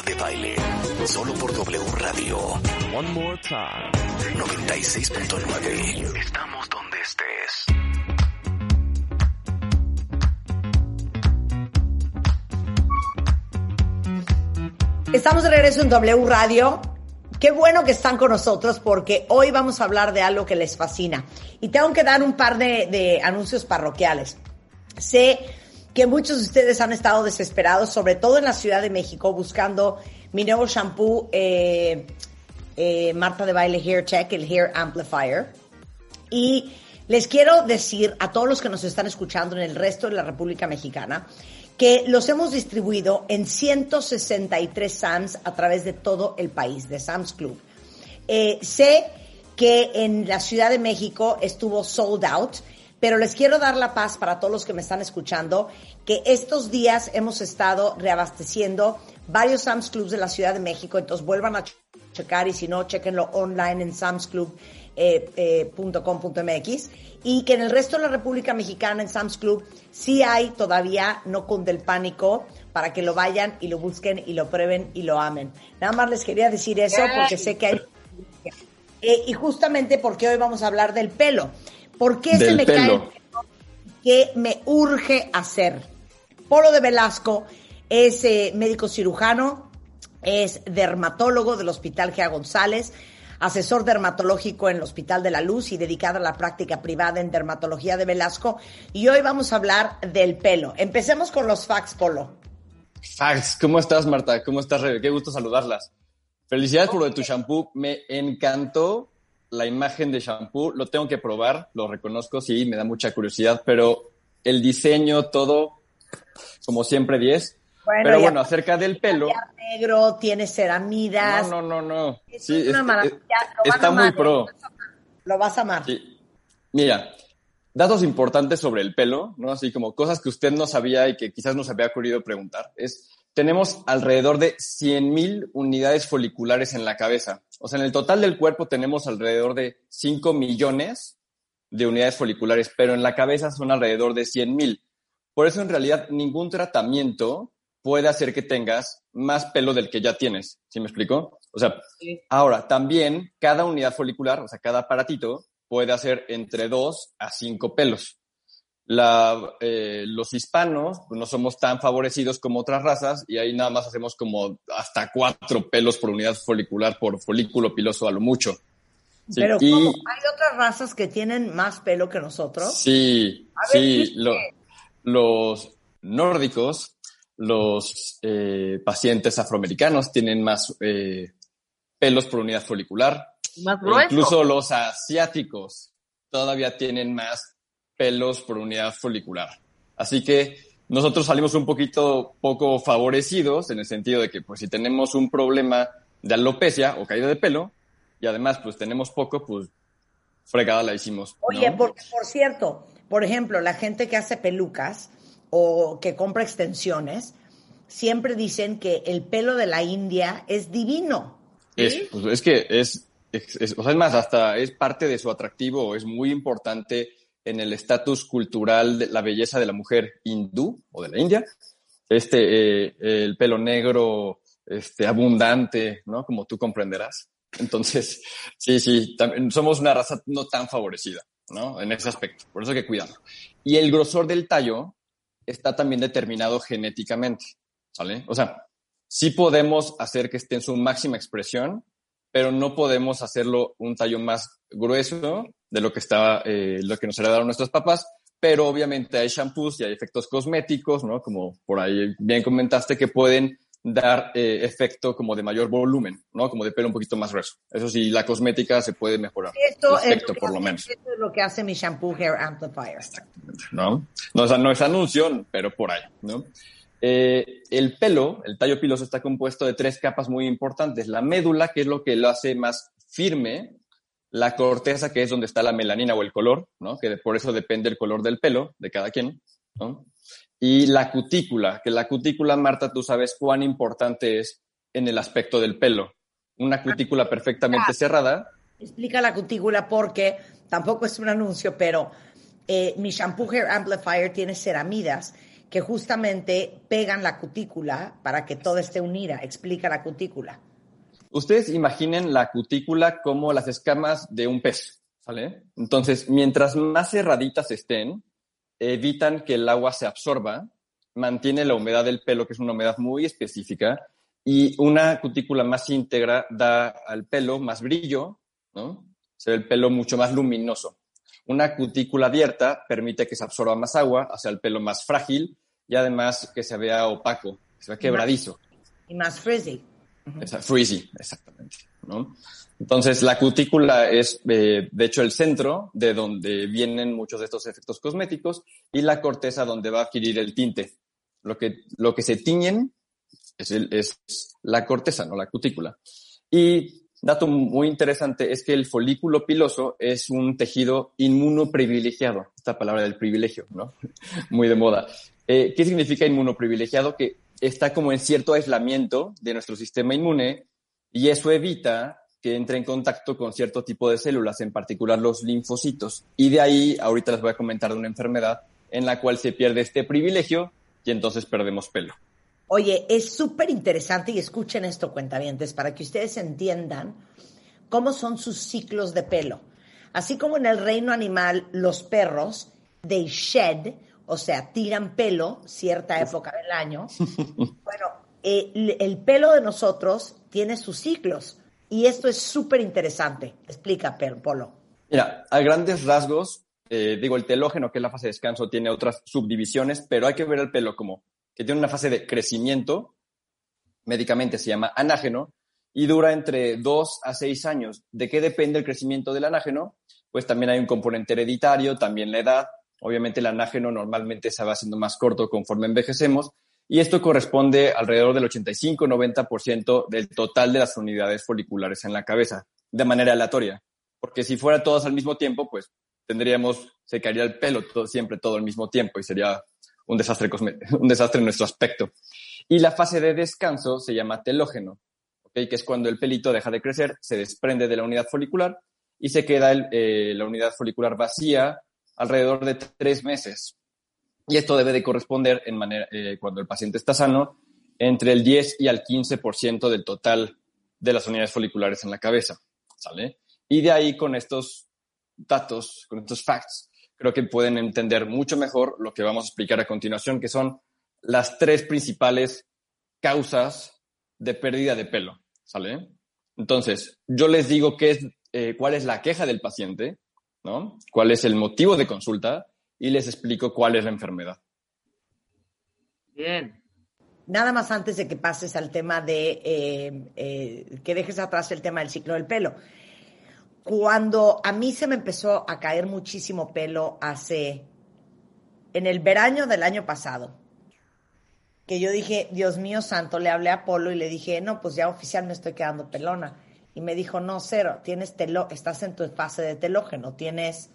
Marta de Baile, solo por W Radio. One more time. 96.9. Estamos donde estés. Estamos de regreso en W Radio. Qué bueno que están con nosotros porque hoy vamos a hablar de algo que les fascina. Y tengo que dar un par de, de anuncios parroquiales. Sé que muchos de ustedes han estado desesperados, sobre todo en la Ciudad de México, buscando mi nuevo shampoo eh, eh, Marta de Baile Hair Check, el Hair Amplifier. Y les quiero decir a todos los que nos están escuchando en el resto de la República Mexicana que los hemos distribuido en 163 SAMs a través de todo el país, de Sam's Club. Eh, sé que en la Ciudad de México estuvo sold out, pero les quiero dar la paz para todos los que me están escuchando, que estos días hemos estado reabasteciendo varios Sam's Clubs de la Ciudad de México, entonces vuelvan a checar y si no, chequenlo online en samsclub.com.mx y que en el resto de la República Mexicana en Sam's Club sí hay todavía, no con del pánico, para que lo vayan y lo busquen y lo prueben y lo amen. Nada más les quería decir eso porque sé que hay... Eh, y justamente porque hoy vamos a hablar del pelo. ¿Por qué se me cae el pelo. ¿Qué me urge hacer? Polo de Velasco es eh, médico cirujano, es dermatólogo del Hospital Gea González, asesor dermatológico en el Hospital de la Luz y dedicado a la práctica privada en dermatología de Velasco. Y hoy vamos a hablar del pelo. Empecemos con los facts, Polo. Fax, ¿cómo estás, Marta? ¿Cómo estás, Rebe? Qué gusto saludarlas. Felicidades por lo de tu shampoo. Me encantó la imagen de shampoo. Lo tengo que probar, lo reconozco, sí, me da mucha curiosidad, pero el diseño, todo, como siempre, 10. Bueno, pero bueno, acerca del pelo. Negro, tiene ceramidas. No, no, no, no. Es Sí, una es- maravilla. Lo está muy amar, pro. ¿eh? Lo vas a amar. Sí. Mira, datos importantes sobre el pelo, ¿no? Así como cosas que usted no sabía y que quizás nos había ocurrido preguntar. Es, tenemos alrededor de 100.000 unidades foliculares en la cabeza. O sea, en el total del cuerpo tenemos alrededor de 5 millones de unidades foliculares, pero en la cabeza son alrededor de 100.000. Por eso, en realidad, ningún tratamiento puede hacer que tengas más pelo del que ya tienes. ¿Sí me explico? O sea, ahora, también cada unidad folicular, o sea, cada aparatito, puede hacer entre 2 a 5 pelos. La, eh, los hispanos pues, no somos tan favorecidos como otras razas y ahí nada más hacemos como hasta 4 pelos por unidad folicular por folículo piloso a lo mucho. Sí, Pero y- ¿cómo? ¿hay otras razas que tienen más pelo que nosotros? Sí, A ver, sí, lo- los nórdicos, los eh, pacientes afroamericanos tienen más eh, pelos por unidad folicular. Más E grueso. Incluso los asiáticos todavía tienen más pelos por unidad folicular. Así que nosotros salimos un poquito poco favorecidos en el sentido de que pues si tenemos un problema de alopecia o caída de pelo y además pues tenemos poco, pues fregada la hicimos. ¿no? Oye, porque por cierto, por ejemplo, la gente que hace pelucas o que compra extensiones, siempre dicen que el pelo de la India es divino. Es, pues, es que es, es- es- o sea, es más, hasta es parte de su atractivo, es muy importante en el estatus cultural de la belleza de la mujer hindú o de la India. Este, eh, el pelo negro, este, abundante, ¿no? Como tú comprenderás. Entonces, sí, sí, también somos una raza no tan favorecida, ¿no? En ese aspecto. Por eso que cuidarlo. Y el grosor del tallo está también determinado genéticamente, ¿sale? O sea, sí podemos hacer que esté en su máxima expresión, pero no podemos hacerlo un tallo más grueso de lo que está, eh, lo que nos heredaron nuestros papás. Pero obviamente hay shampoos y hay efectos cosméticos, ¿no? Como por ahí bien comentaste, que pueden dar eh, efecto como de mayor volumen, ¿no? Como de pelo un poquito más grueso. Eso sí, la cosmética se puede mejorar. Esto, el es efecto, lo por lo menos. esto es lo que hace mi shampoo Hair Amplifier. ¿no? No, o sea, no es anuncio, pero por ahí, ¿no? Eh, el pelo, el tallo piloso está compuesto de tres capas muy importantes. La médula, que es lo que lo hace más firme, la corteza, que es donde está la melanina o el color, ¿no? Que por eso depende el color del pelo de cada quien, ¿no? Y la cutícula, que la cutícula, Marta, tú sabes cuán importante es en el aspecto del pelo. Una cutícula perfectamente cerrada, Explica la cutícula porque tampoco es un anuncio, pero eh, mi shampoo Hair Amplifier tiene ceramidas que justamente pegan la cutícula para que todo esté unida. Explica la cutícula. Ustedes imaginen la cutícula como las escamas de un pez, ¿sale? Entonces, mientras más cerraditas estén, evitan que el agua se absorba, mantiene la humedad del pelo, que es una humedad muy específica, y una cutícula más íntegra da al pelo más brillo, ¿no? Se ve el pelo mucho más luminoso. Una cutícula abierta permite que se absorba más agua, hace el pelo más frágil y además que se vea opaco, que se vea quebradizo. Y más frizzy. Frizzy, exactamente. ¿no? Entonces, la cutícula es, eh, de hecho, el centro de donde vienen muchos de estos efectos cosméticos y la corteza donde va a adquirir el tinte. Lo que, lo que se tiñen es, es la corteza, no la cutícula. Y dato muy interesante es que el folículo piloso es un tejido inmunoprivilegiado. Esta palabra del privilegio, ¿no? muy de moda. Eh, ¿Qué significa inmunoprivilegiado? Que está como en cierto aislamiento de nuestro sistema inmune y eso evita que entre en contacto con cierto tipo de células, en particular los linfocitos. Y de ahí, ahorita les voy a comentar de una enfermedad en la cual se pierde este privilegio y entonces perdemos pelo. Oye, es súper interesante y escuchen esto, cuentavientes, para que ustedes entiendan cómo son sus ciclos de pelo. Así como en el reino animal, los perros, they shed, o sea, tiran pelo cierta época del año. bueno, eh, el pelo de nosotros tiene sus ciclos y esto es súper interesante. Explica, Polo. Mira, a grandes rasgos, eh, digo, el telógeno, que es la fase de descanso, tiene otras subdivisiones, pero hay que ver el pelo como que tiene una fase de crecimiento, médicamente se llama anágeno, y dura entre dos a seis años. ¿De qué depende el crecimiento del anágeno? Pues también hay un componente hereditario, también la edad, Obviamente el anágeno normalmente se va haciendo más corto conforme envejecemos y esto corresponde alrededor del 85-90% del total de las unidades foliculares en la cabeza, de manera aleatoria. Porque si fuera todas al mismo tiempo, pues tendríamos, se caería el pelo todo, siempre todo al mismo tiempo y sería un desastre, un desastre en nuestro aspecto. Y la fase de descanso se llama telógeno, ¿okay? que es cuando el pelito deja de crecer, se desprende de la unidad folicular y se queda eh, la unidad folicular vacía alrededor de tres meses. Y esto debe de corresponder, en manera, eh, cuando el paciente está sano, entre el 10 y al 15% del total de las unidades foliculares en la cabeza. ¿Sale? Y de ahí, con estos datos, con estos facts, creo que pueden entender mucho mejor lo que vamos a explicar a continuación, que son las tres principales causas de pérdida de pelo. ¿Sale? Entonces, yo les digo qué es, eh, cuál es la queja del paciente, ¿no? ¿Cuál es el motivo de consulta? Y les explico cuál es la enfermedad. Bien. Nada más antes de que pases al tema de eh, eh, que dejes atrás el tema del ciclo del pelo. Cuando a mí se me empezó a caer muchísimo pelo hace, en el verano del año pasado, que yo dije, Dios mío santo, le hablé a Polo y le dije, no, pues ya oficial me estoy quedando pelona y me dijo, no, cero, tienes telo, estás en tu fase de telógeno, tienes,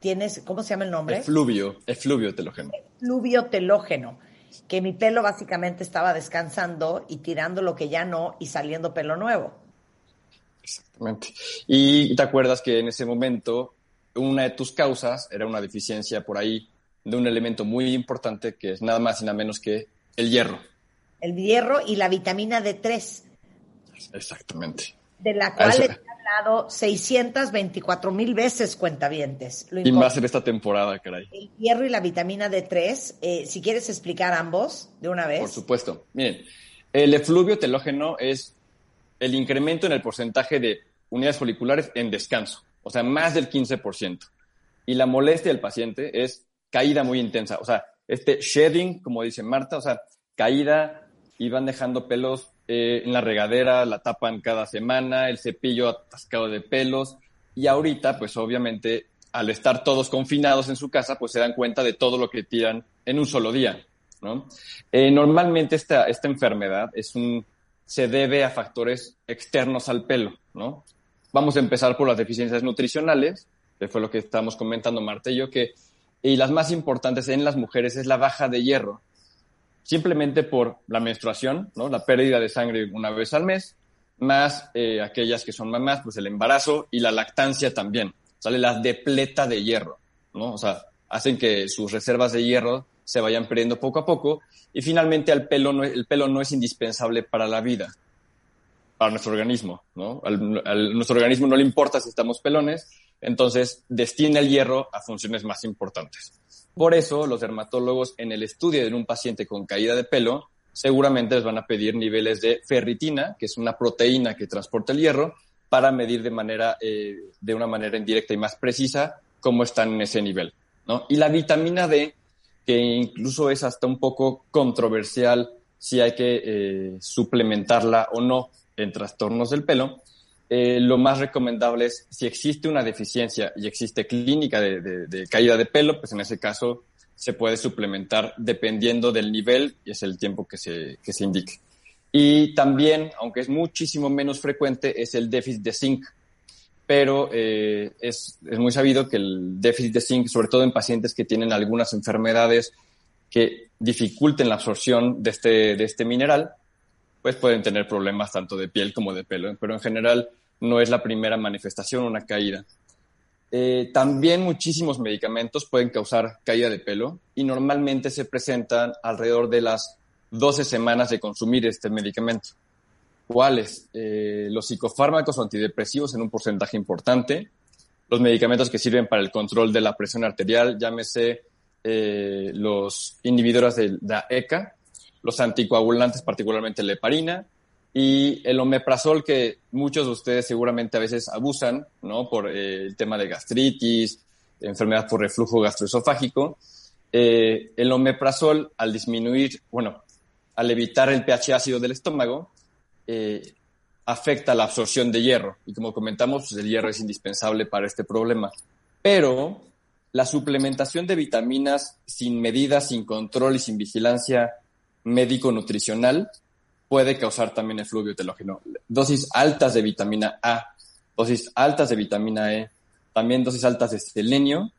tienes, ¿cómo se llama el nombre? Efluvio, efluvio telógeno. Efluvio telógeno, que mi pelo básicamente estaba descansando y tirando lo que ya no y saliendo pelo nuevo. Exactamente. Y te acuerdas que en ese momento una de tus causas era una deficiencia por ahí de un elemento muy importante que es nada más y nada menos que el hierro. El hierro y la vitamina D3 Exactamente. De la cual he hablado 624 mil veces, cuentavientes. y más en esta temporada, caray. El hierro y la vitamina D3, eh, si quieres explicar ambos de una vez. Por supuesto. Miren, el efluvio telógeno es el incremento en el porcentaje de unidades foliculares en descanso, o sea, más del 15%. Y la molestia del paciente es caída muy intensa, o sea, este shedding, como dice Marta, o sea, caída y van dejando pelos eh, en la regadera, la tapan cada semana, el cepillo atascado de pelos y ahorita, pues obviamente, al estar todos confinados en su casa, pues se dan cuenta de todo lo que tiran en un solo día, ¿no? Eh, normalmente esta, esta enfermedad es un, se debe a factores externos al pelo, ¿no? Vamos a empezar por las deficiencias nutricionales, que fue lo que estamos comentando Marta y yo, que, y las más importantes en las mujeres es la baja de hierro simplemente por la menstruación, ¿no? La pérdida de sangre una vez al mes, más eh, aquellas que son mamás, pues el embarazo y la lactancia también. Sale la depleta de hierro, ¿no? O sea, hacen que sus reservas de hierro se vayan perdiendo poco a poco y finalmente el pelo no, el pelo no es indispensable para la vida, para nuestro organismo, ¿no? A nuestro organismo no le importa si estamos pelones, entonces destina el hierro a funciones más importantes. Por eso los dermatólogos en el estudio de un paciente con caída de pelo seguramente les van a pedir niveles de ferritina, que es una proteína que transporta el hierro, para medir de manera, eh, de una manera indirecta y más precisa cómo están en ese nivel, ¿no? Y la vitamina D, que incluso es hasta un poco controversial si hay que eh, suplementarla o no en trastornos del pelo, eh, lo más recomendable es si existe una deficiencia y existe clínica de, caída de pelo, pues en ese caso se puede suplementar dependiendo del nivel y es el tiempo que se, que se indique. Y también, aunque es muchísimo menos frecuente, es el déficit de zinc. Pero eh, es, es muy sabido que el déficit de zinc, sobre todo en pacientes que tienen algunas enfermedades que dificulten la absorción de este, de este mineral, pues pueden tener problemas tanto de piel como de pelo. Pero en general no es la primera manifestación, una caída. Eh, también muchísimos medicamentos pueden causar caída de pelo y normalmente se presentan alrededor de las 12 semanas de consumir este medicamento. ¿Cuáles? Eh, los psicofármacos o antidepresivos en un porcentaje importante, los medicamentos que sirven para el control de la presión arterial, llámese eh, los inhibidores de la ECA, los anticoagulantes, particularmente la heparina, y el omeprazol que muchos de ustedes seguramente a veces abusan, ¿no? Por eh, el tema de gastritis, enfermedad por reflujo gastroesofágico. Eh, el omeprazol, al disminuir, bueno, al evitar el pH ácido del estómago, eh, afecta la absorción de hierro. Y como comentamos, pues, el hierro es indispensable para este problema. Pero la suplementación de vitaminas sin medidas, sin control y sin vigilancia médico-nutricional puede causar también efluvio telógeno. Dosis altas de vitamina A, dosis altas de vitamina E, también dosis altas de selenio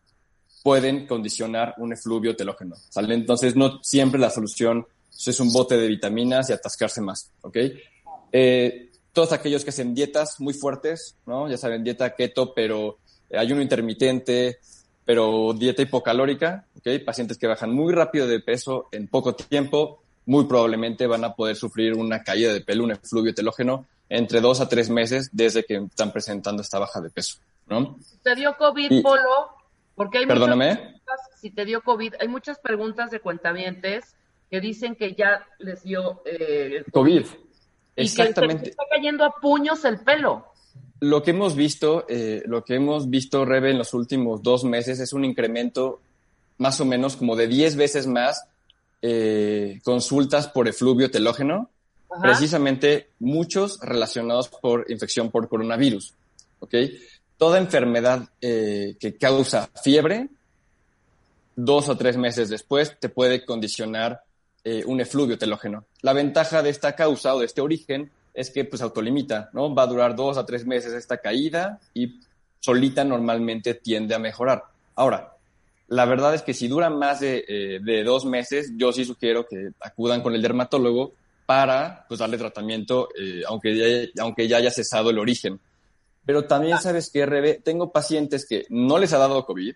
pueden condicionar un efluvio telógeno. Entonces, no siempre la solución es un bote de vitaminas y atascarse más. Eh, todos aquellos que hacen dietas muy fuertes, ¿no? ya saben, dieta keto, pero ayuno intermitente, pero dieta hipocalórica, pacientes que bajan muy rápido de peso en poco tiempo, muy probablemente van a poder sufrir una caída de pelo, un efluvio telógeno, entre dos a tres meses desde que están presentando esta baja de peso, ¿no? ¿Te dio COVID, Polo? Porque hay Perdóname. si te dio COVID, hay muchas preguntas de cuentavientes que dicen que ya les dio eh, COVID. Exactamente. Que está cayendo a puños el pelo. Lo que hemos visto, eh, lo que hemos visto, Rebe, en los últimos dos meses es un incremento más o menos como de 10 veces más eh, consultas por efluvio telógeno, precisamente muchos relacionados por infección por coronavirus. ¿ok? Toda enfermedad eh, que causa fiebre, dos o tres meses después, te puede condicionar eh, un efluvio telógeno. La ventaja de esta causa o de este origen es que pues autolimita, ¿no? Va a durar dos a tres meses esta caída y solita normalmente tiende a mejorar. Ahora, la verdad es que si dura más de, eh, dos meses, yo sí sugiero que acudan con el dermatólogo para pues, darle tratamiento, eh, aunque, ya, aunque ya haya cesado el origen. Pero también sabes que, RB, tengo pacientes que no les ha dado COVID,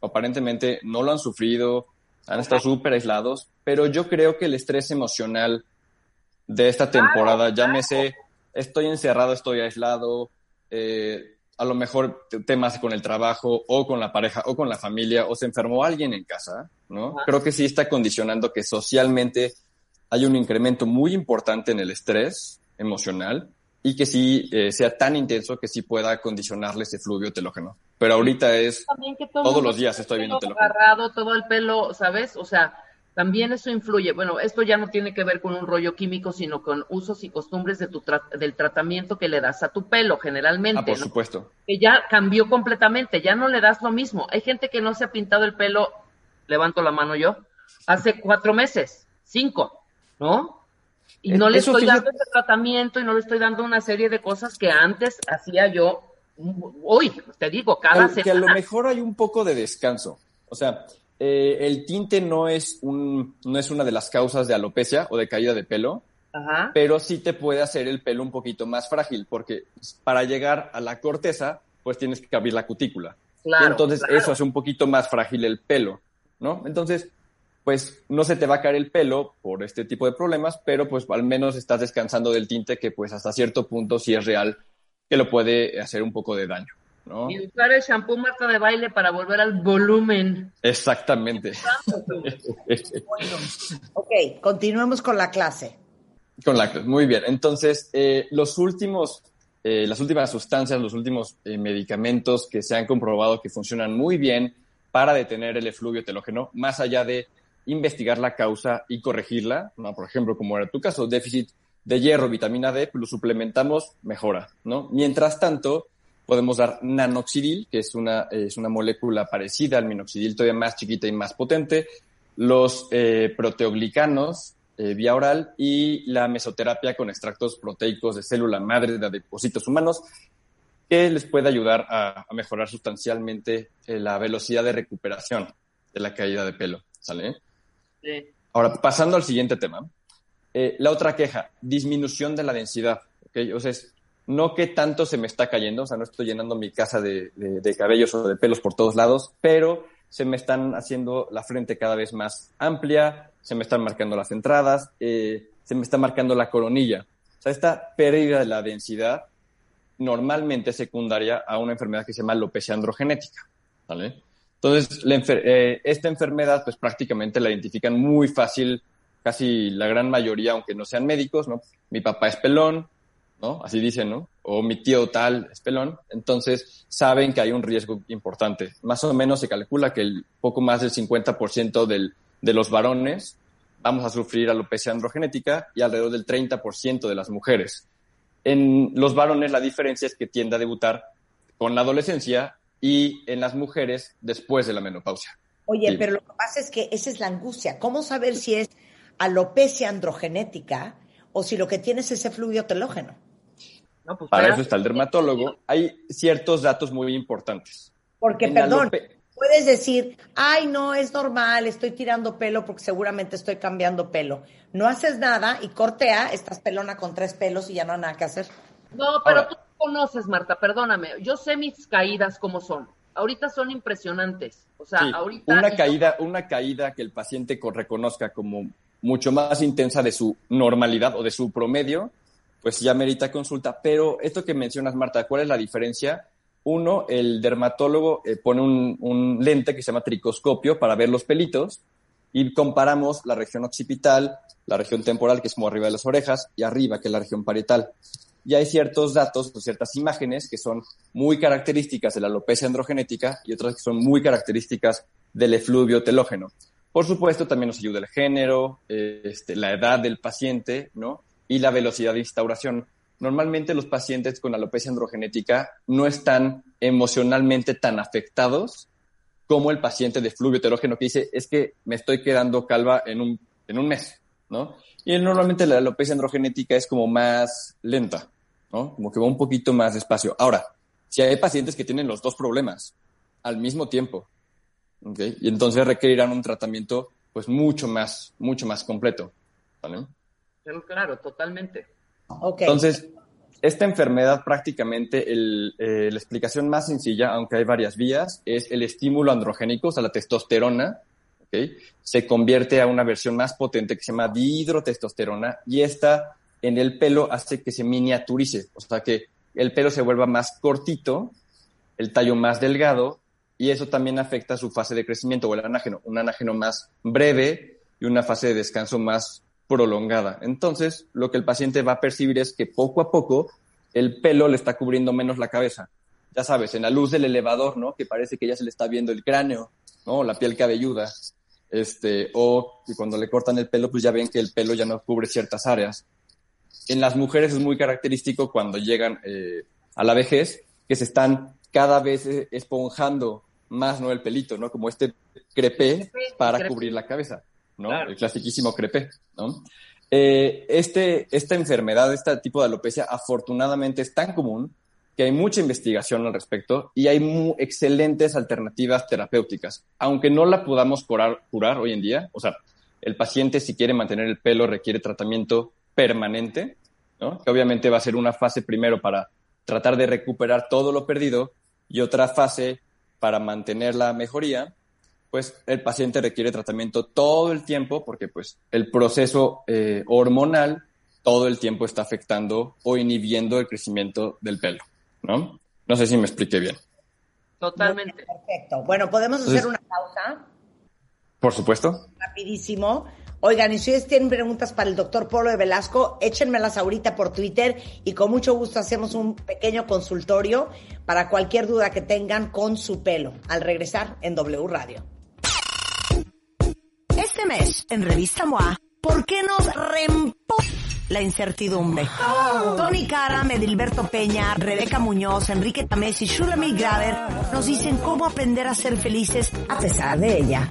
aparentemente no lo han sufrido, han estado súper aislados, pero yo creo que el estrés emocional de esta temporada, llámese, estoy encerrado, estoy aislado, eh, a lo mejor temas con el trabajo o con la pareja o con la familia o se enfermó alguien en casa, ¿no? Creo que sí está condicionando que socialmente hay un incremento muy importante en el estrés emocional y que sí eh, sea tan intenso que sí pueda condicionarle ese fluvio telógeno. Pero ahorita es todos los días estoy viendo telógeno. Agarrado, todo el pelo, ¿sabes? O sea, también eso influye. Bueno, esto ya no tiene que ver con un rollo químico, sino con usos y costumbres de tu del tratamiento que le das a tu pelo, generalmente. Ah, por supuesto. Que ya cambió completamente, ya no le das lo mismo. Hay gente que no se ha pintado el pelo, levanto la mano yo, hace cuatro meses, cinco, ¿no? Y no le estoy dando ese tratamiento y no le estoy dando una serie de cosas que antes hacía yo, hoy, te digo, cada semana. Que a lo mejor hay un poco de descanso. O sea, eh, el tinte no es, un, no es una de las causas de alopecia o de caída de pelo, pero sí te puede hacer el pelo un poquito más frágil, porque para llegar a la corteza, pues tienes que abrir la cutícula. entonces eso hace un poquito más frágil el pelo, ¿no? Entonces, pues no se te va a caer el pelo por este tipo de problemas, pero pues al menos estás descansando del tinte que pues hasta cierto punto sí es real que lo puede hacer un poco de daño. ¿No? Y usar el shampoo Marta de baile para volver al volumen. Exactamente. ok, continuemos con la clase. Con la clase, muy bien. Entonces, eh, los últimos, eh, las últimas sustancias, los últimos eh, medicamentos que se han comprobado que funcionan muy bien para detener el efluvio telógeno, más allá de investigar la causa y corregirla, ¿no? por ejemplo, como era tu caso, déficit de hierro, vitamina D, pues lo suplementamos, mejora, ¿no? Mientras tanto, podemos dar nanoxidil, que es una, es una molécula parecida al minoxidil, todavía más chiquita y más potente, los eh, proteoglicanos eh, vía oral y la mesoterapia con extractos proteicos de célula madre de depósitos humanos, que les puede ayudar a, mejorar sustancialmente eh, la velocidad de recuperación de la caída de pelo, ¿sale? Sí. Ahora, pasando al siguiente tema, eh, la otra queja, disminución de la densidad. ¿okay? O sea, no que tanto se me está cayendo, o sea, no estoy llenando mi casa de, cabellos o de pelos por todos lados, pero se me están haciendo la frente cada vez más amplia, se me están marcando las entradas, eh, se me está marcando la coronilla. O sea, esta pérdida de la densidad normalmente es secundaria a una enfermedad que se llama alopecia androgenética. ¿vale? Entonces, eh, esta enfermedad, pues prácticamente la identifican muy fácil casi la gran mayoría, aunque no sean médicos, ¿no? Mi papá es pelón, ¿no? Así dicen, ¿no? O mi tío tal es pelón. Entonces, saben que hay un riesgo importante. Más o menos se calcula que el poco más del 50% del, de los varones vamos a sufrir alopecia androgenética y alrededor del 30% de las mujeres. En los varones la diferencia es que tiende a debutar con la adolescencia y en las mujeres después de la menopausia. Oye, pero lo que pasa es que esa es la angustia. ¿Cómo saber si es alopecia androgenética o si lo que tienes es ese fluido telógeno. Pues Para eso está el dermatólogo. Hay ciertos datos muy importantes. Porque, perdón, puedes decir, ay, no, es normal, estoy tirando pelo porque seguramente estoy cambiando pelo. No haces nada y cortea, estás pelona con tres pelos y ya no hay nada que hacer. No, pero tú conoces, Marta, perdóname. Yo sé mis caídas como son. Ahorita son impresionantes. O sea, ahorita. Una caída, una caída que el paciente reconozca como mucho más intensa de su normalidad o de su promedio, pues ya merita consulta. Pero esto que mencionas, Marta, ¿cuál es la diferencia? Uno, el dermatólogo eh, pone un, lente que se llama tricoscopio para ver los pelitos y comparamos la región occipital, la región temporal, que es como arriba de las orejas, y arriba, que es la región parietal. Y hay ciertos datos o ciertas imágenes que son muy características de la alopecia androgenética y otras que son muy características del efluvio telógeno. Por supuesto, también nos ayuda el género, este, la edad del paciente, ¿no? Y la velocidad de instauración. Normalmente los pacientes con alopecia androgenética no están emocionalmente tan afectados como el paciente de fluvio heterógeno que dice, es que me estoy quedando calva en un, en un mes, ¿no? Y normalmente la alopecia androgenética es como más lenta, ¿no? Como que va un poquito más despacio. Ahora, si hay pacientes que tienen los dos problemas al mismo tiempo, ¿okay? Y entonces requerirán un tratamiento pues mucho más, mucho más completo. ¿vale? Claro, totalmente. Okay. Entonces, esta enfermedad prácticamente, el, eh, la explicación más sencilla, aunque hay varias vías, es el estímulo androgénico, o sea, la testosterona, ¿okay? se convierte a una versión más potente que se llama dihidrotestosterona y esta en el pelo hace que se miniaturice, o sea, que el pelo se vuelva más cortito, el tallo más delgado y eso también afecta su fase de crecimiento o el anágeno, un anágeno más breve y una fase de descanso más prolongada. Entonces, lo que el paciente va a percibir es que poco a poco el pelo le está cubriendo menos la cabeza. Ya sabes, en la luz del elevador, ¿no? Que parece que ya se le está viendo el cráneo, ¿no? La piel cabelluda. Este, o que cuando le cortan el pelo, pues ya ven que el pelo ya no cubre ciertas áreas. En las mujeres es muy característico cuando llegan eh, a la vejez que se están cada vez esponjando más no el pelito, ¿no? Como este crepé para cubrir la cabeza, ¿no? El clasiquísimo crepé, ¿no? Eh, este, esta enfermedad, este tipo de alopecia, afortunadamente es tan común que hay mucha investigación al respecto y hay excelentes alternativas terapéuticas. Aunque no la podamos curar, curar hoy en día, o sea, el paciente si quiere mantener el pelo requiere tratamiento permanente, ¿no? Que obviamente va a ser una fase primero para tratar de recuperar todo lo perdido y otra fase para mantener la mejoría. Pues el paciente requiere tratamiento todo el tiempo porque pues el proceso eh, hormonal todo el tiempo está afectando o inhibiendo el crecimiento del pelo, ¿no? No sé si me expliqué bien. Totalmente. Perfecto. Bueno, podemos hacer una pausa. Por supuesto. Rapidísimo. Oigan, y si ustedes tienen preguntas para el doctor Polo de Velasco, échenmelas ahorita por Twitter y con mucho gusto hacemos un pequeño consultorio para cualquier duda que tengan con su pelo al regresar en W Radio. Este mes, en Revista MOA, ¿por qué nos reempo la incertidumbre? Tony Cara, Medilberto Peña, Rebeca Muñoz, Enrique Tamés y Shulami Graver nos dicen cómo aprender a ser felices a pesar de ella.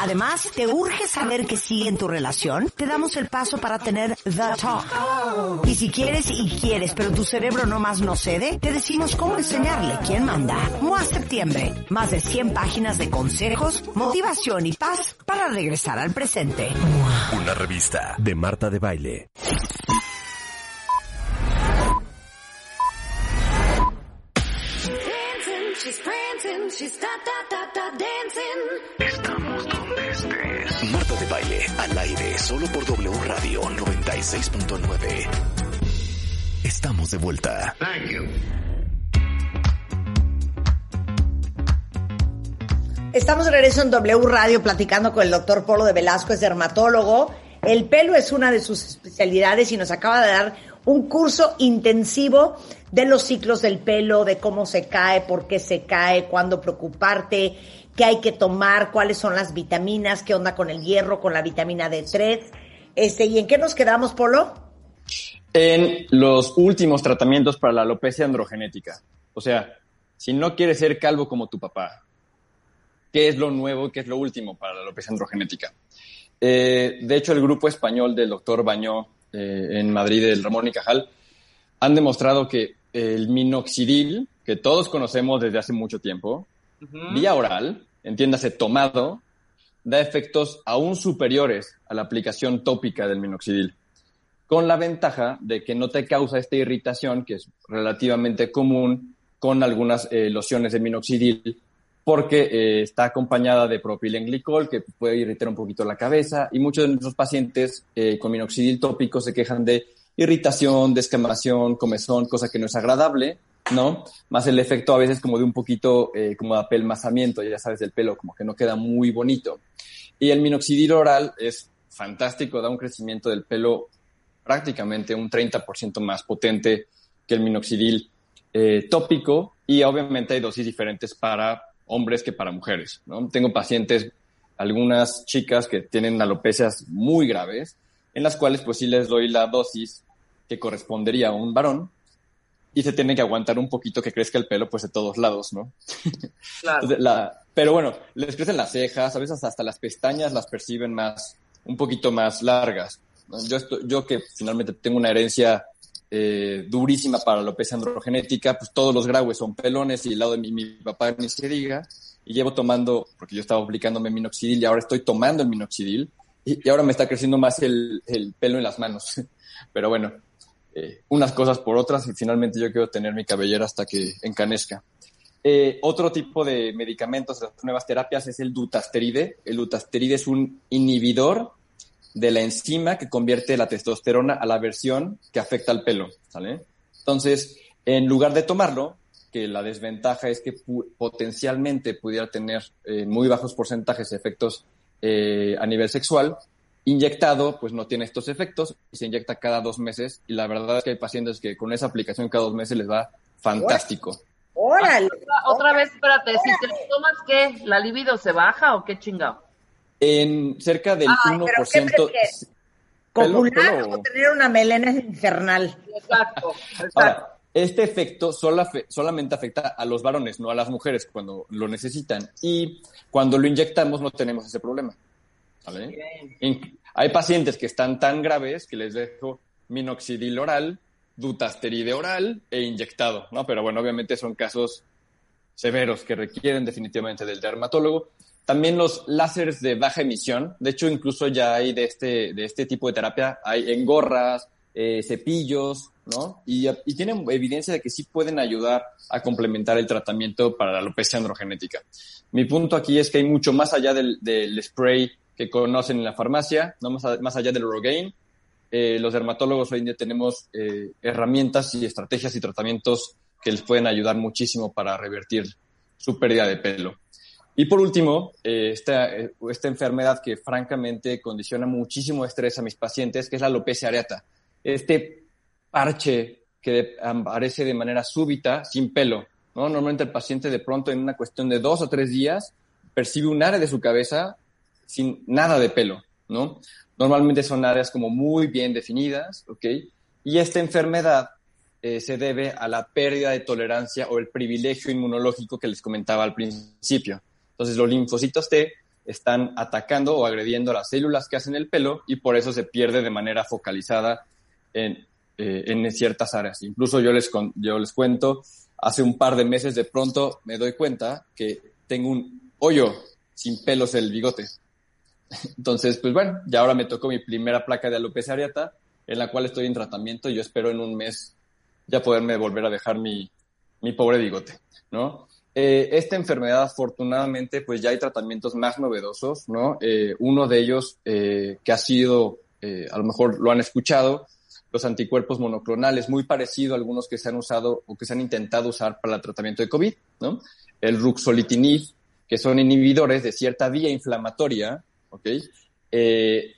Además, ¿te urge saber qué sigue en tu relación? Te damos el paso para tener The Talk. Y si quieres y quieres, pero tu cerebro no más no cede, te decimos cómo enseñarle quién manda. MOA Septiembre. Más de 100 páginas de consejos, motivación y paz para regresar al presente. Una revista de Marta de Baile. Baile al aire solo por W Radio 96.9. Estamos de vuelta. Estamos de regreso en W Radio platicando con el doctor Polo de Velasco, es dermatólogo. El pelo es una de sus especialidades y nos acaba de dar un curso intensivo de los ciclos del pelo, de cómo se cae, por qué se cae, cuándo preocuparte, qué hay que tomar, cuáles son las vitaminas, qué onda con el hierro, con la vitamina D3. Este, ¿Y en qué nos quedamos, Polo? En los últimos tratamientos para la alopecia androgenética. O sea, si no quieres ser calvo como tu papá, ¿qué es lo nuevo, qué es lo último para la alopecia androgenética? Eh, de hecho, el grupo español del doctor Bañó eh, en Madrid, el Ramón y Cajal, han demostrado que el minoxidil, que todos conocemos desde hace mucho tiempo, vía oral, entiéndase tomado, da efectos aún superiores a la aplicación tópica del minoxidil, con la ventaja de que no te causa esta irritación, que es relativamente común con algunas eh, lociones de minoxidil, porque eh, está acompañada de propilenglicol, que puede irritar un poquito la cabeza, y muchos de nuestros pacientes eh, con minoxidil tópico se quejan de irritación, descamación, comezón, cosa que no es agradable, ¿no? Más el efecto a veces como de un poquito eh, como de apelmazamiento, ya sabes, del pelo, como que no queda muy bonito. Y el minoxidil oral es fantástico, da un crecimiento del pelo prácticamente un 30% más potente que el minoxidil tópico y obviamente hay dosis diferentes para hombres que para mujeres. ¿no? Tengo pacientes, algunas chicas que tienen alopecias muy graves, en las cuales pues sí les doy la dosis que correspondería a un varón y se tiene que aguantar un poquito que crezca el pelo pues de todos lados, ¿no? Claro. la, pero bueno, les crecen las cejas, a veces hasta las pestañas las perciben más, un poquito más largas. Yo, esto- yo que finalmente tengo una herencia eh, durísima para la alopecia androgenética, pues todos los graves son pelones y el lado de mi, mi papá ni se diga. Y llevo tomando, porque yo estaba aplicándome minoxidil y ahora estoy tomando el minoxidil y, y ahora me está creciendo más el, el pelo en las manos. Pero bueno, eh, unas cosas por otras y finalmente yo quiero tener mi cabellera hasta que encanezca. Eh, otro tipo de medicamentos, las nuevas terapias, es el dutasteride. El dutasteride es un inhibidor de la enzima que convierte la testosterona a la versión que afecta al pelo. Entonces, en lugar de tomarlo, que la desventaja es que potencialmente pudiera tener eh, muy bajos porcentajes de efectos a nivel sexual, inyectado, pues no tiene estos efectos y se inyecta cada dos meses y la verdad es que hay pacientes que con esa aplicación cada dos meses les va fantástico. Órale. Otra, otra vez, espérate, si te lo tomas, ¿qué? ¿La libido se baja o qué chingado? En cerca del Ay, pero ¿qué 1%... prefieres? ¿Copular pelo- o tener una melena infernal? Exacto, exacto. Ahora, este efecto solo afe- solamente afecta a los varones, no a las mujeres cuando lo necesitan. Y cuando lo inyectamos no tenemos ese problema. ¿Vale? Bien. In- Hay pacientes que están tan graves que les dejo minoxidil oral, dutasteride oral e inyectado, ¿no? Pero bueno, obviamente son casos severos que requieren definitivamente del dermatólogo. También los láseres de baja emisión, de hecho incluso ya hay de este, de este tipo de terapia, hay en gorras, eh, cepillos, ¿no? Y, y, tienen evidencia de que sí pueden ayudar a complementar el tratamiento para la alopecia androgenética. Mi punto aquí es que hay mucho más allá del, del spray que conocen en la farmacia, no más, más allá del Rogaine. Eh, los dermatólogos hoy en día tenemos eh, herramientas y estrategias y tratamientos que les pueden ayudar muchísimo para revertir su pérdida de pelo. Y por último, eh, esta, eh, esta enfermedad que francamente condiciona muchísimo estrés a mis pacientes, que es la alopecia areata. Este parche que aparece de manera súbita, sin pelo. ¿no? Normalmente el paciente de pronto en una cuestión de dos o tres días percibe un área de su cabeza sin nada de pelo, ¿no? Normalmente son áreas como muy bien definidas, ¿ok? Y esta enfermedad eh, se debe a la pérdida de tolerancia o el privilegio inmunológico que les comentaba al principio. Entonces los linfocitos T están atacando o agrediendo las células que hacen el pelo y por eso se pierde de manera focalizada en, eh, en ciertas áreas. Incluso yo les, yo les cuento, hace un par de meses de pronto me doy cuenta que tengo un hoyo sin pelos en el bigote. Entonces, pues bueno, ya ahora me tocó mi primera placa de alopecia areata, en la cual estoy en tratamiento y yo espero en un mes ya poderme volver a dejar mi, mi pobre bigote, ¿no? Eh, esta enfermedad, afortunadamente, pues ya hay tratamientos más novedosos, ¿no? Eh, uno de ellos eh, que ha sido, a lo mejor lo han escuchado, los anticuerpos monoclonales, muy parecido a algunos que se han usado o que se han intentado usar para el tratamiento de COVID, ¿no? El ruxolitinib, que son inhibidores de cierta vía inflamatoria, ¿ok?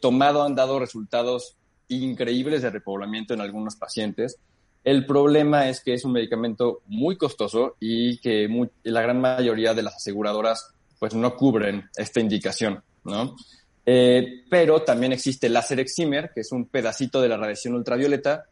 tomado han dado resultados increíbles de repoblamiento en algunos pacientes el problema es que es un medicamento muy costoso y que la gran mayoría de las aseguradoras pues no cubren esta indicación, ¿no? Eh, pero también existe el láser excimer, que es un pedacito de la radiación ultravioleta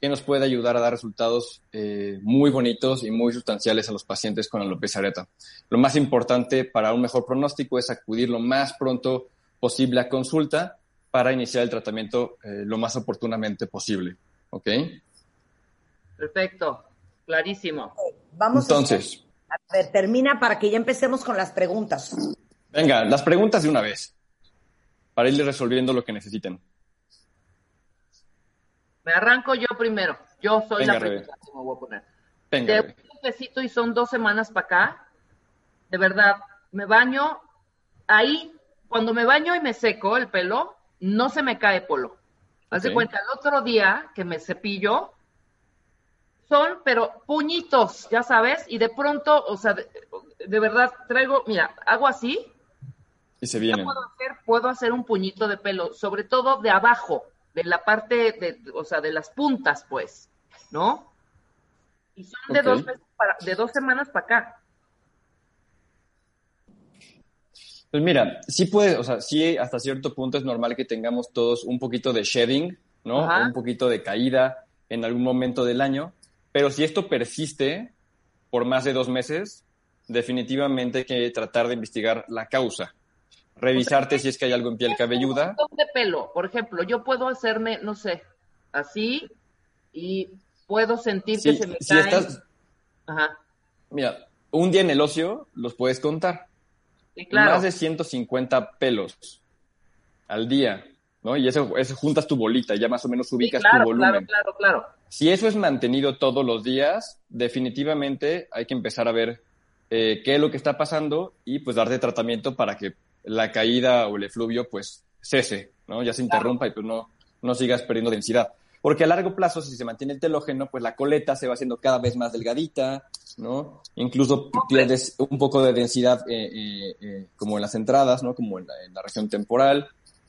que nos puede ayudar a dar resultados eh, muy bonitos y muy sustanciales a los pacientes con alopecia areata. Lo más importante para un mejor pronóstico es acudir lo más pronto posible a consulta para iniciar el tratamiento eh, lo más oportunamente posible. ¿Ok? Perfecto, clarísimo. Vamos Entonces. A, ver, termina para que ya empecemos con las preguntas. Venga, las preguntas de una vez, para irle resolviendo lo que necesiten. Me arranco yo primero. Yo soy la pregunta que me voy a poner. Venga, de un besito y son dos semanas para acá. De verdad, me baño. Ahí, cuando me baño y me seco el pelo, no se me cae polo. Haz de cuenta, el otro día que me cepillo, son, pero puñitos, ya sabes, y de pronto, o sea, de, verdad traigo, mira, hago así. Y se viene. Puedo hacer, puedo hacer un puñito de pelo, sobre todo de abajo, de la parte, de, o sea, de las puntas, pues, ¿no? Y son de, dos, para, de dos semanas para acá. Pues mira, sí puede, o sea, sí hasta cierto punto es normal que tengamos todos un poquito de shedding, ¿no? Un poquito de caída en algún momento del año, pero si esto persiste por más de dos meses, definitivamente hay que tratar de investigar la causa. Revisarte si es que hay algo en piel cabelluda. de pelo, por ejemplo, yo puedo hacerme, no sé, así y puedo sentir que se me si Estás... Ajá. Mira, un día en el ocio los puedes contar. Sí, claro. Más de 150 pelos al día, ¿no? Y eso, eso juntas tu bolita y ya más o menos ubicas tu volumen. Claro, claro, claro. Si eso es mantenido todos los días, definitivamente hay que empezar a ver eh, qué es lo que está pasando y pues darte tratamiento para que la caída o el efluvio pues cese, ¿no? Ya se interrumpa y pues no, no sigas perdiendo densidad. Porque a largo plazo, si se mantiene el telógeno, pues la coleta se va haciendo cada vez más delgadita, ¿no? Incluso pierdes un poco de densidad eh, eh, como en las entradas, ¿no? Como en la región temporal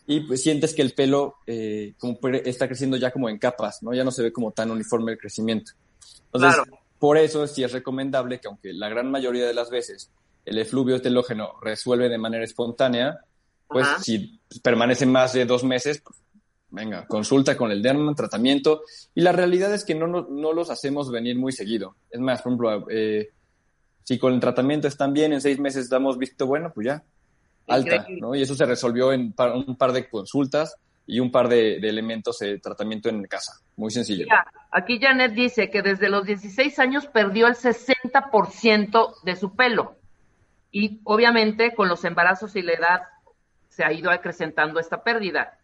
y pues sientes que el pelo eh, como está creciendo ya como en capas, ¿no? Ya no se ve como tan uniforme el crecimiento. Entonces, por eso sí es recomendable que aunque la gran mayoría de las veces el efluvio telógeno resuelve de manera espontánea, pues si permanece más de dos meses, pues, venga, consulta con el derma, tratamiento. Y la realidad es que no, no, los hacemos venir muy seguido. Es más, por ejemplo, eh, si con el tratamiento están bien, en seis meses damos visto bueno, pues ya, alta, ¿no? Y eso se resolvió en un par de consultas y un par de, elementos de tratamiento en casa. Muy sencillo. aquí Janet dice que desde los 16 años perdió el 60% de su pelo. Y obviamente con los embarazos y la edad se ha ido acrecentando esta pérdida.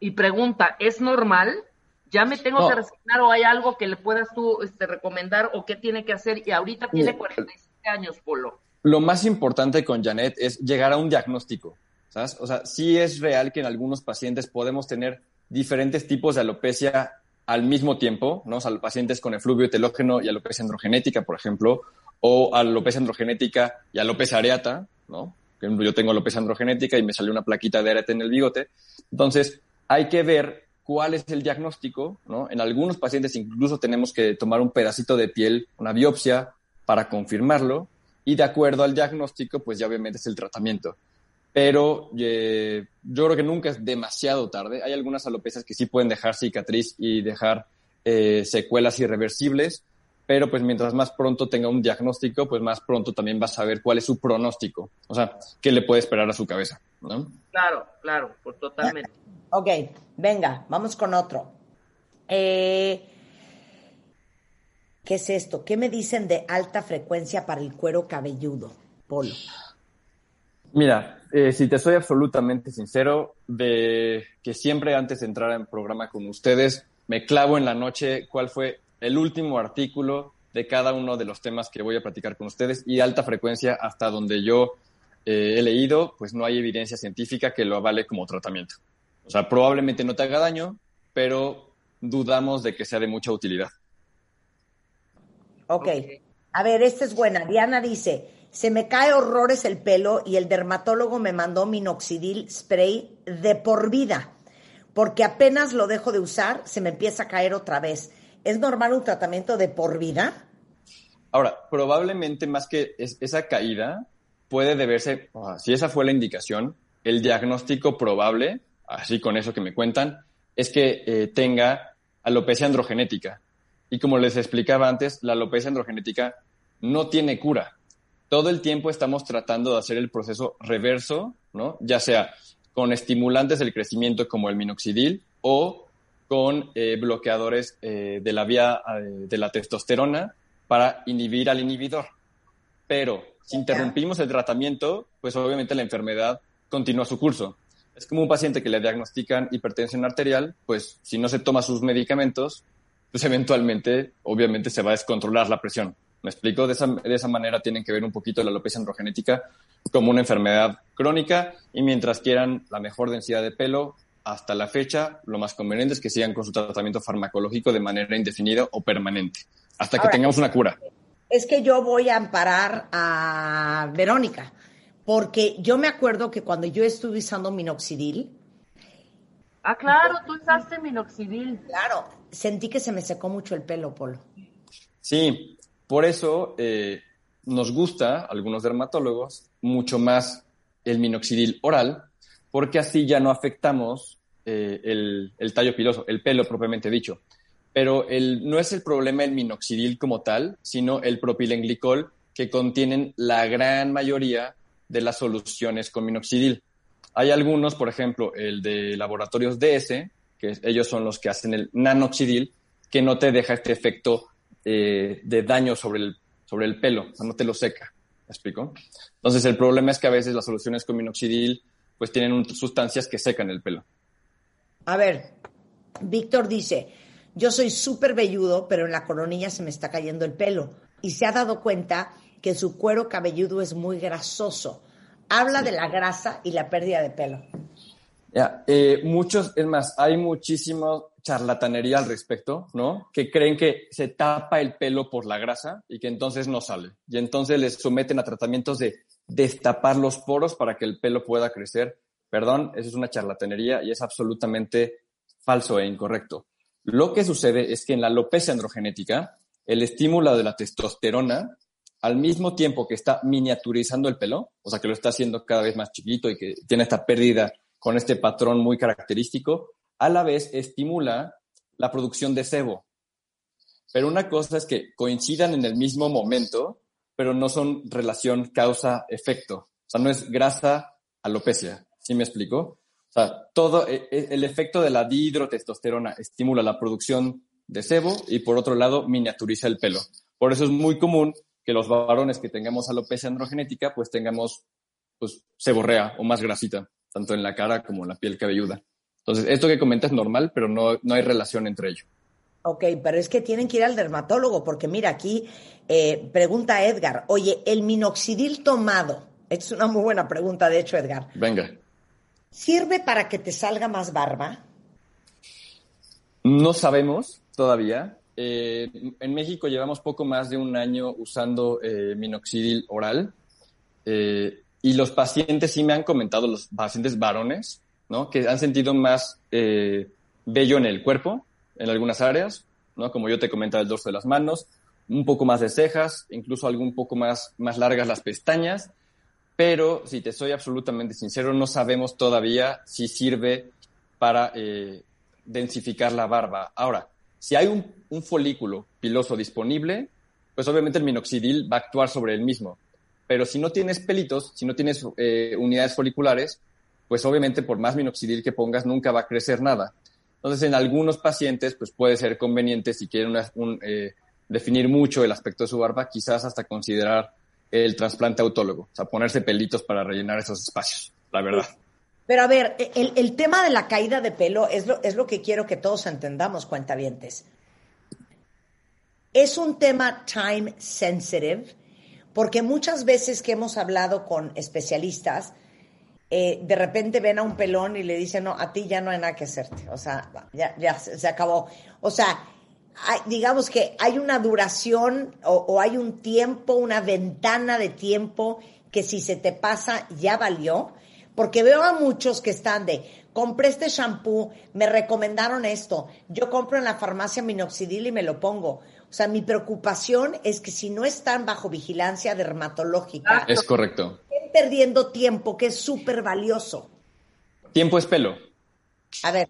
Y pregunta, ¿es normal? ya me tengo que resignar o hay algo que le puedas tú este, recomendar o qué tiene que hacer y ahorita tiene 47 años, Polo. Lo más importante con Janet es llegar a un diagnóstico, ¿sabes? O sea, sí es real que en algunos pacientes podemos tener diferentes tipos de alopecia al mismo tiempo, ¿no? O sea, pacientes con efluvio telógeno y alopecia androgenética, por ejemplo, o alopecia androgenética y alopecia areata, ¿no? Yo tengo alopecia androgenética y me salió una plaquita de areata en el bigote. Entonces, hay que ver cuál es el diagnóstico, ¿no? En algunos pacientes incluso tenemos que tomar un pedacito de piel, una biopsia, para confirmarlo, y de acuerdo al diagnóstico, pues ya obviamente es el tratamiento. Pero eh, yo creo que nunca es demasiado tarde. Hay algunas alopecias que sí pueden dejar cicatriz y dejar eh, secuelas irreversibles, pero pues mientras más pronto tenga un diagnóstico, pues más pronto también va a saber cuál es su pronóstico, o sea, qué le puede esperar a su cabeza, ¿no? Claro, claro, pues totalmente. Ok, venga, vamos con otro. Eh, ¿Qué es esto? ¿Qué me dicen de alta frecuencia para el cuero cabelludo, Polo? Mira, eh, si te soy absolutamente sincero, de que siempre antes de entrar en programa con ustedes, me clavo en la noche cuál fue el último artículo de cada uno de los temas que voy a platicar con ustedes y alta frecuencia hasta donde yo eh, he leído, pues no hay evidencia científica que lo avale como tratamiento. O sea, probablemente no te haga daño, pero dudamos de que sea de mucha utilidad. Ok. A ver, esta es buena. Diana dice, se me cae horrores el pelo y el dermatólogo me mandó minoxidil spray de por vida, porque apenas lo dejo de usar, se me empieza a caer otra vez. ¿Es normal un tratamiento de por vida? Ahora, probablemente más que esa caída puede deberse, si esa fue la indicación, el diagnóstico probable, así con eso que me cuentan, es que eh, tenga alopecia androgenética. Y como les explicaba antes, la alopecia androgenética no tiene cura. Todo el tiempo estamos tratando de hacer el proceso reverso, ¿no? Ya sea con estimulantes del crecimiento como el minoxidil o con eh, bloqueadores eh, de la vía eh, de la testosterona para inhibir al inhibidor. Pero si interrumpimos el tratamiento, pues obviamente la enfermedad continúa su curso. Es como un paciente que le diagnostican hipertensión arterial, pues si no se toma sus medicamentos, pues eventualmente, obviamente, se va a descontrolar la presión. ¿Me explico? De esa, de esa manera tienen que ver un poquito la alopecia androgenética como una enfermedad crónica y mientras quieran la mejor densidad de pelo, hasta la fecha, lo más conveniente es que sigan con su tratamiento farmacológico de manera indefinida o permanente, hasta que tengamos una cura. Es que yo voy a amparar a Verónica, porque yo me acuerdo que cuando yo estuve usando minoxidil. Ah, claro, tú usaste minoxidil. Claro, sentí que se me secó mucho el pelo, Polo. Sí, por eso eh, nos gusta, algunos dermatólogos, mucho más el minoxidil oral, porque así ya no afectamos eh, el, tallo piloso, el pelo propiamente dicho. Pero el, no es el problema el minoxidil como tal, sino el propilenglicol que contienen la gran mayoría de las soluciones con minoxidil. Hay algunos, por ejemplo, el de laboratorios DS, que ellos son los que hacen el nanoxidil, que no te deja este efecto eh, de daño sobre el, sobre el pelo, o sea, no te lo seca. ¿Me explico? Entonces, el problema es que a veces las soluciones con minoxidil pues tienen sustancias que secan el pelo. A ver, Víctor dice, yo soy súper velludo, pero en la coronilla se me está cayendo el pelo y se ha dado cuenta que su cuero cabelludo es muy grasoso. Habla de la grasa y la pérdida de pelo. Ya, eh, muchos, es más, hay muchísima charlatanería al respecto, ¿no? Que creen que se tapa el pelo por la grasa y que entonces no sale. Y entonces les someten a tratamientos de destapar los poros para que el pelo pueda crecer Perdón, eso es una charlatanería y es absolutamente falso e incorrecto. Lo que sucede es que en la alopecia androgenética, el estímulo de la testosterona, al mismo tiempo que está miniaturizando el pelo, o sea, que lo está haciendo cada vez más chiquito y que tiene esta pérdida con este patrón muy característico, a la vez estimula la producción de sebo. Pero una cosa es que coincidan en el mismo momento, pero no son relación causa-efecto. O sea, no es grasa alopecia. ¿Sí me explico? O sea, todo e, e, el efecto de la dihidrotestosterona estimula la producción de sebo y por otro lado miniaturiza el pelo. Por eso es muy común que los varones que tengamos alopecia androgenética pues tengamos pues seborrea o más grasita, tanto en la cara como en la piel cabelluda. Entonces, esto que comentas es normal, pero no, no hay relación entre ellos. Ok, pero es que tienen que ir al dermatólogo, porque mira, aquí eh, pregunta Edgar, oye, el minoxidil tomado, es una muy buena pregunta, de hecho, Edgar. Venga. ¿Sirve para que te salga más barba? No sabemos todavía. Eh, en México llevamos poco más de un año usando eh, minoxidil oral y los pacientes sí me han comentado, los pacientes varones, ¿no? que han sentido más vello en el cuerpo, en algunas áreas, ¿no? como yo te comentaba, el dorso de las manos, un poco más de cejas, incluso algo un poco más, más largas las pestañas, pero si te soy absolutamente sincero, no sabemos todavía si sirve para eh, densificar la barba. Ahora, si hay un, folículo piloso disponible, pues obviamente el minoxidil va a actuar sobre el mismo. Pero si no tienes pelitos, si no tienes eh, unidades foliculares, pues obviamente por más minoxidil que pongas nunca va a crecer nada. Entonces, en algunos pacientes, pues puede ser conveniente si quieren eh, definir mucho el aspecto de su barba, quizás hasta considerar el trasplante autólogo, o sea, ponerse pelitos para rellenar esos espacios, la verdad. Pero a ver, el, el tema de la caída de pelo es lo, es lo que quiero que todos entendamos, cuentavientes. Es un tema time sensitive, porque muchas veces que hemos hablado con especialistas, eh, de repente ven a un pelón y le dicen, no, a ti ya no hay nada que hacerte, o sea, ya, ya se acabó. O sea, digamos que hay una duración o, o, hay un tiempo, una ventana de tiempo que si se te pasa ya valió, porque veo a muchos que están de, compré este shampoo, me recomendaron esto, yo compro en la farmacia minoxidil y me lo pongo. O sea, mi preocupación es que si no están bajo vigilancia dermatológica. Es correcto. Estén perdiendo tiempo, que es súper valioso. Tiempo es pelo. A ver.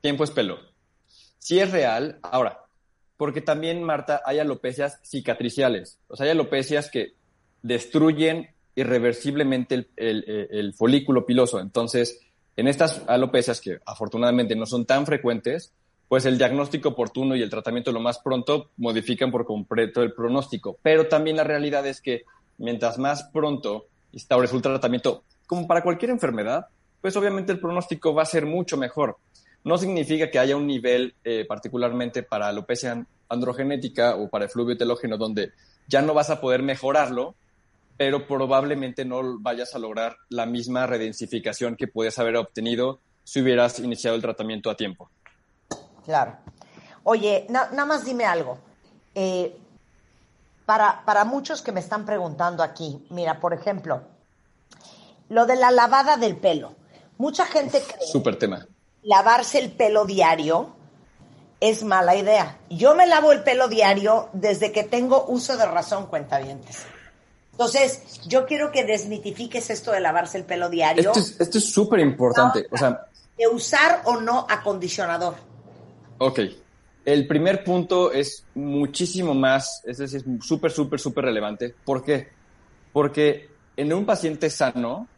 Tiempo es pelo. Si es real, ahora, porque también, Marta, hay alopecias cicatriciales. O sea, hay alopecias que destruyen irreversiblemente el, el, el folículo piloso. Entonces, en estas alopecias que afortunadamente no son tan frecuentes, pues el diagnóstico oportuno y el tratamiento lo más pronto modifican por completo el pronóstico. Pero también la realidad es que mientras más pronto instaures un tratamiento, como para cualquier enfermedad, pues obviamente el pronóstico va a ser mucho mejor. No significa que haya un nivel eh, particularmente para alopecia androgenética o para el fluvio telógeno donde ya no vas a poder mejorarlo, pero probablemente no vayas a lograr la misma redensificación que puedes haber obtenido si hubieras iniciado el tratamiento a tiempo. Claro. Oye, nada más dime algo. Eh, para, para muchos que me están preguntando aquí, mira, por ejemplo, lo de la lavada del pelo. Mucha gente cree Súper tema. Lavarse el pelo diario es mala idea. Yo me lavo el pelo diario desde que tengo uso de razón, cuentavientes. Entonces, yo quiero que desmitifiques esto de lavarse el pelo diario. Esto es súper importante. o sea, de usar o no acondicionador. Ok. El primer punto es muchísimo más, es decir, es súper, súper, súper relevante. ¿Por qué? Porque en un paciente sano,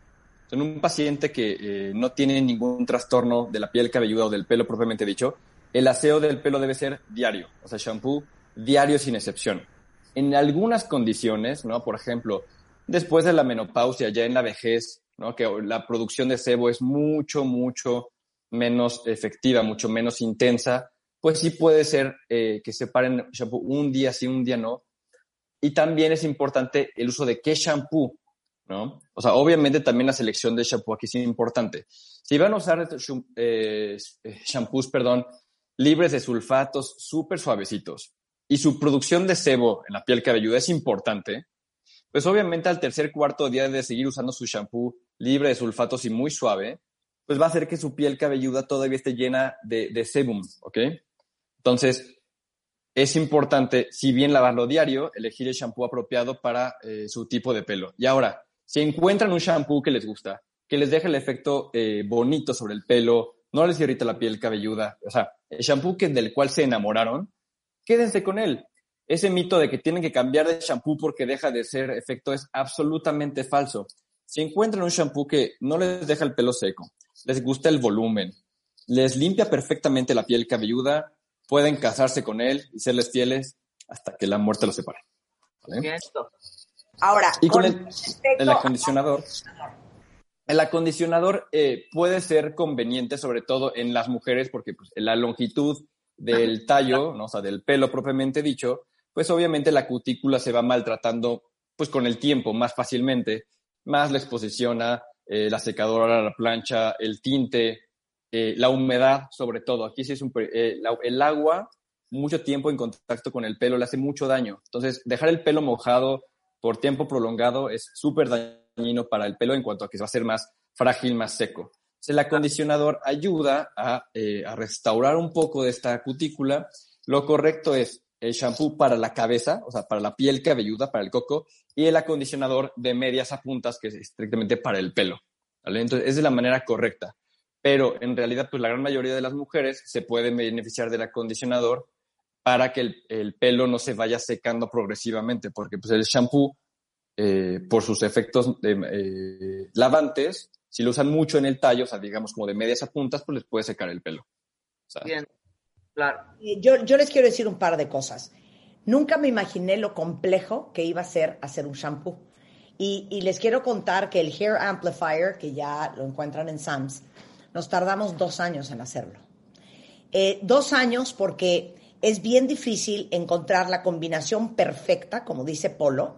en un paciente que eh, no tiene ningún trastorno de la piel cabelluda o del pelo propiamente dicho, el aseo del pelo debe ser diario, o sea, shampoo diario sin excepción. En algunas condiciones, ¿no? Por ejemplo, después de la menopausia, ya en la vejez, ¿no? Que la producción de sebo es mucho, mucho menos efectiva, mucho menos intensa, pues sí puede ser eh, que separen shampoo un día sí, un día no. Y también es importante el uso de qué shampoo, ¿no? O sea, obviamente también la selección de shampoo aquí es importante. Si van a usar eh, shampoos, perdón, libres de sulfatos, súper suavecitos, y su producción de sebo en la piel cabelluda es importante, pues obviamente al tercer cuarto día de seguir usando su shampoo libre de sulfatos y muy suave, pues va a hacer que su piel cabelluda todavía esté llena de, de sebum, ¿ok? Entonces, es importante, si bien lavarlo diario, elegir el shampoo apropiado para eh, su tipo de pelo. Y ahora, si encuentran un shampoo que les gusta, que les deje el efecto eh, bonito sobre el pelo, no les irrita la piel cabelluda, o sea, el shampoo del cual se enamoraron, quédense con él. Ese mito de que tienen que cambiar de shampoo porque deja de ser efecto es absolutamente falso. Si encuentran un shampoo que no les deja el pelo seco, les gusta el volumen, les limpia perfectamente la piel cabelluda, pueden casarse con él y serles fieles hasta que la muerte los separe. ¿vale? Ahora, y con, el, el, acondicionador. El acondicionador eh, puede ser conveniente, sobre todo en las mujeres, porque pues, la longitud del tallo, ¿no? o sea, del pelo propiamente dicho, pues obviamente la cutícula se va maltratando pues con el tiempo más fácilmente, más la exposición a eh, la secadora, la plancha, el tinte, eh, la humedad sobre todo. Aquí sí es un, eh, el agua, mucho tiempo en contacto con el pelo le hace mucho daño. Entonces, dejar el pelo mojado por tiempo prolongado es súper dañino para el pelo en cuanto a que va a ser más frágil, más seco. El acondicionador ayuda a, a restaurar un poco de esta cutícula. Lo correcto es el shampoo para la cabeza, o sea, para la piel cabelluda, para el coco, y el acondicionador de medias a puntas, que es estrictamente para el pelo. ¿vale? Entonces, es de la manera correcta. Pero en realidad, pues la gran mayoría de las mujeres se pueden beneficiar del acondicionador para que el, pelo no se vaya secando progresivamente, porque pues el shampoo, eh, por sus efectos eh, lavantes, si lo usan mucho en el tallo, o sea, digamos como de medias a puntas, pues les puede secar el pelo. Bien. Claro. Eh, yo, yo les quiero decir un par de cosas. Nunca me imaginé lo complejo que iba a ser hacer un shampoo. Y, y, les quiero contar que el Hair Amplifier, que ya lo encuentran en Sam's, nos tardamos dos años en hacerlo. Eh, dos años porque es bien difícil encontrar la combinación perfecta, como dice Polo,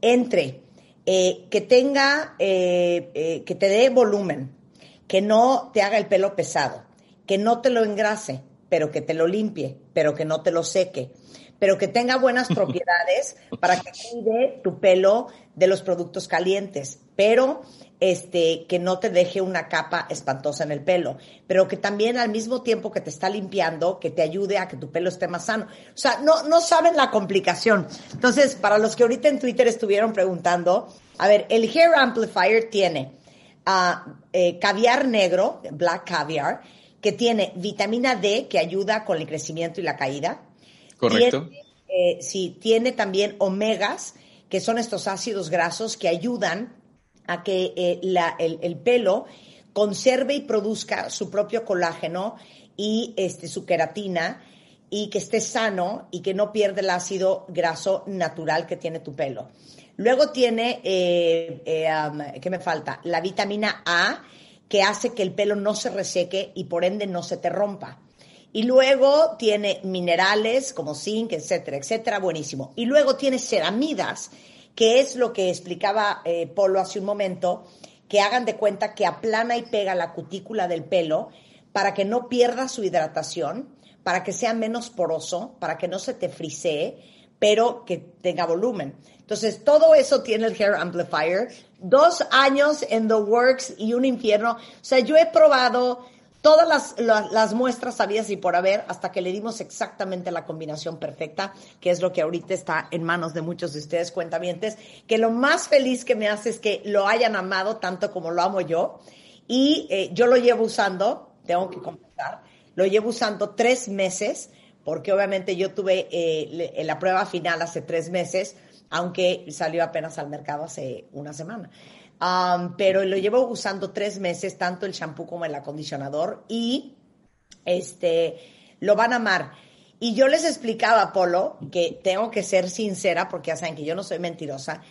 entre eh, que tenga, que te dé volumen, que no te haga el pelo pesado, que no te lo engrase, pero que te lo limpie, pero que no te lo seque, pero que tenga buenas propiedades para que cuide tu pelo de los productos calientes, pero este, que no te deje una capa espantosa en el pelo, pero que también al mismo tiempo que te está limpiando, que te ayude a que tu pelo esté más sano. O sea, no, no saben la complicación. Entonces, para los que ahorita en Twitter estuvieron preguntando, a ver, el Hair Amplifier tiene uh, caviar negro, black caviar, que tiene vitamina D, que ayuda con el crecimiento y la caída. Correcto. Eh, sí, tiene también omegas, que son estos ácidos grasos que ayudan a que eh, el, pelo conserve y produzca su propio colágeno y este, su queratina y que esté sano y que no pierda el ácido graso natural que tiene tu pelo. Luego tiene, eh, ¿qué me falta? La vitamina A, que hace que el pelo no se reseque y por ende no se te rompa. Y luego tiene minerales como zinc, etcétera, etcétera, buenísimo. Y luego tiene ceramidas, que es lo que explicaba eh, Polo hace un momento, que hagan de cuenta que aplana y pega la cutícula del pelo para que no pierda su hidratación, para que sea menos poroso, para que no se te frisee, pero que tenga volumen. Entonces, todo eso tiene el Hair Amplifier. Dos años en The Works y un infierno. O sea, yo he probado todas las, las, muestras sabidas y por haber hasta que le dimos exactamente la combinación perfecta, que es lo que ahorita está en manos de muchos de ustedes cuentavientes, que lo más feliz que me hace es que lo hayan amado tanto como lo amo yo. Y eh, yo lo llevo usando, tengo que comentar, lo llevo usando tres meses porque obviamente yo tuve eh, la prueba final hace tres meses, aunque salió apenas al mercado hace una semana. Pero lo llevo usando tres meses, tanto el shampoo como el acondicionador, y este, lo van a amar. Y yo les explicaba, Polo, que tengo que ser sincera, porque ya saben que yo no soy mentirosa,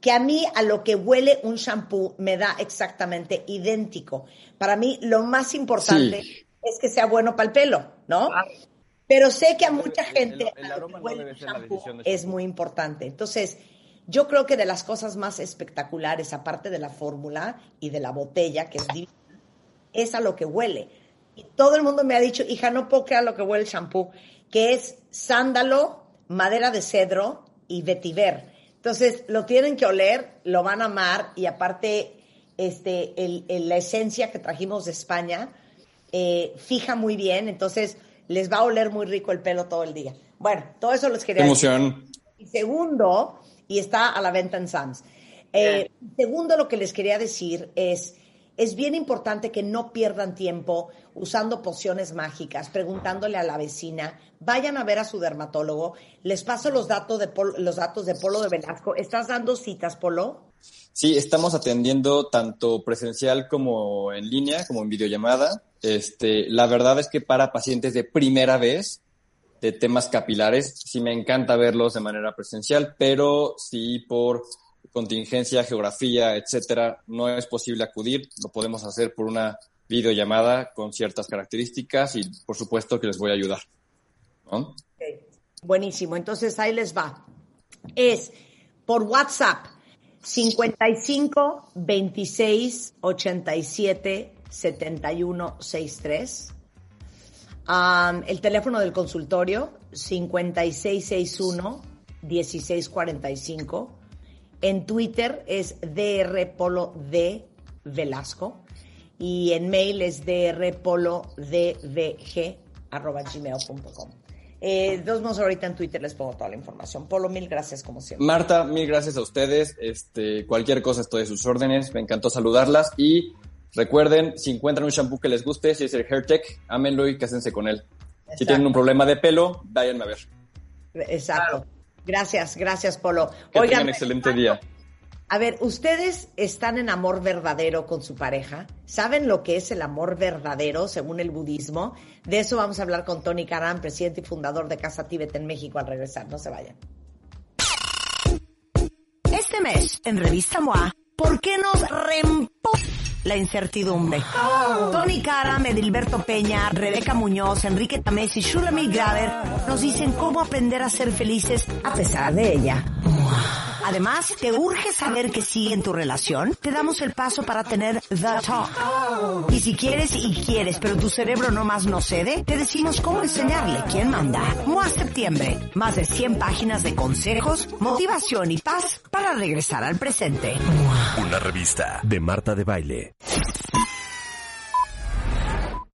que a mí a lo que huele un shampoo me da exactamente idéntico. Para mí lo más importante es que sea bueno para el pelo, ¿no? Pero sé que a mucha gente el, aroma es muy importante. Entonces, yo creo que de las cosas más espectaculares, aparte de la fórmula y de la botella, que es divina, es a lo que huele. Y todo el mundo me ha dicho, hija, no puedo creer lo que huele el shampoo, que es sándalo, madera de cedro y vetiver. Entonces, lo tienen que oler, lo van a amar y aparte, este, la esencia que trajimos de España eh, fija muy bien. Entonces, les va a oler muy rico el pelo todo el día. Bueno, todo eso les quería emoción. Y segundo, y está a la venta en Sam's. Eh, segundo, lo que les quería decir es, es bien importante que no pierdan tiempo usando pociones mágicas, preguntándole a la vecina, vayan a ver a su dermatólogo. Les paso los datos de los datos de Polo de Velasco. ¿Estás dando citas, Polo? Sí, estamos atendiendo tanto presencial como en línea, como en videollamada. Este, la verdad es que para pacientes de primera vez de temas capilares, sí me encanta verlos de manera presencial, pero sí por contingencia, geografía, etcétera, no es posible acudir, lo podemos hacer por una videollamada con ciertas características y por supuesto que les voy a ayudar. Buenísimo, entonces ahí les va. Es por WhatsApp 55 26 87 71 63. El teléfono del consultorio 5661 1645. En Twitter es DR Polo D Velasco y en mail es drpolodvg.gmail.com. Eh, dos más ahorita en Twitter les pongo toda la información. Polo, mil gracias como siempre. Marta, mil gracias a ustedes. Este, cualquier cosa estoy a sus órdenes. Me encantó saludarlas y recuerden, si encuentran un shampoo que les guste, si es el HairTech, ámenlo y cásense con él. Si tienen un problema de pelo, váyanme a ver. Exacto. Gracias, gracias, Polo. Que tengan un excelente día. A ver, ¿ustedes están en amor verdadero con su pareja? ¿Saben lo que es el amor verdadero según el budismo? De eso vamos a hablar con Tony Karam, presidente y fundador de Casa Tíbet en México al regresar. No se vayan. Este mes, en Revista MOA, ¿por qué nos reempó la incertidumbre? Tony Karam, Edilberto Peña, Rebeca Muñoz, Enrique Tamés y Shulamit Graver nos dicen cómo aprender a ser felices a pesar de ella. Además, ¿te urge saber qué sigue en tu relación? Te damos el paso para tener The Talk. Y si quieres y quieres, pero tu cerebro no más no cede, te decimos cómo enseñarle quién manda. MOA Septiembre. Más de 100 páginas de consejos, motivación y paz para regresar al presente. Una revista de Marta de Baile.